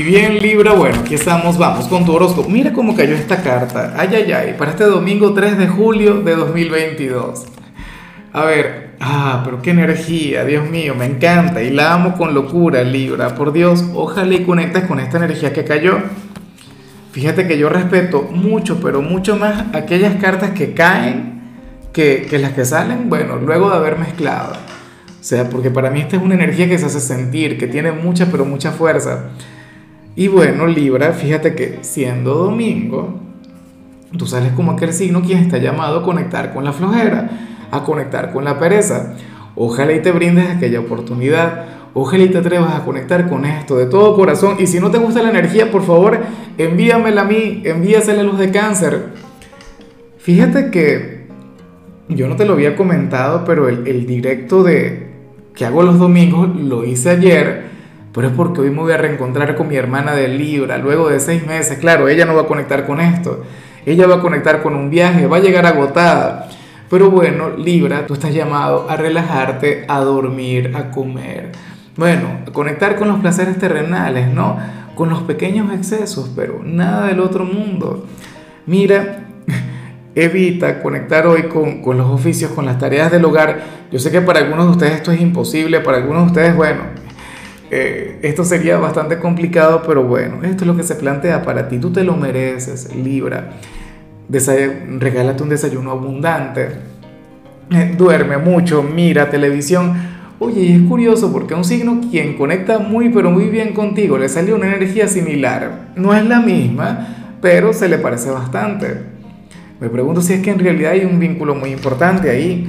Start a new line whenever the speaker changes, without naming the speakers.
Y bien Libra, bueno, aquí estamos, vamos con tu horóscopo. Mira cómo cayó esta carta. Ay, ay, ay, para este domingo 3 de julio de 2022. A ver, ah, pero qué energía, Dios mío, me encanta y la amo con locura, Libra. Por Dios, ojalá y conectes con esta energía que cayó. Fíjate que yo respeto mucho, pero mucho más aquellas cartas que caen que, que las que salen, bueno, luego de haber mezclado. O sea, porque para mí esta es una energía que se hace sentir, que tiene mucha, pero mucha fuerza. Y bueno, Libra, fíjate que siendo domingo, tú sales como aquel signo quien está llamado a conectar con la flojera, a conectar con la pereza. Ojalá y te brindes aquella oportunidad, ojalá y te atrevas a conectar con esto de todo corazón. Y si no te gusta la energía, por favor, envíamela a mí, envíasela a los de cáncer. Fíjate que yo no te lo había comentado, pero el, el directo de que hago los domingos lo hice ayer pero es porque hoy me voy a reencontrar con mi hermana de Libra, luego de seis meses. Claro, ella no va a conectar con esto, ella va a conectar con un viaje, va a llegar agotada. Pero bueno, Libra, tú estás llamado a relajarte, a dormir, a comer. Bueno, conectar con los placeres terrenales, ¿no? Con los pequeños excesos, pero nada del otro mundo. Mira, evita conectar hoy con, con, los oficios, con las tareas del hogar. Yo sé que para algunos de ustedes esto es imposible, para algunos de ustedes, bueno, eh, esto sería bastante complicado, pero bueno, esto es lo que se plantea para ti. Tú te lo mereces, Libra. regálate un desayuno abundante. Eh, duerme mucho, mira televisión. Oye, y es curioso porque un signo quien conecta muy pero muy bien contigo le sale una energía similar. No es la misma, pero se le parece bastante. Me pregunto si es que en realidad hay un vínculo muy importante ahí.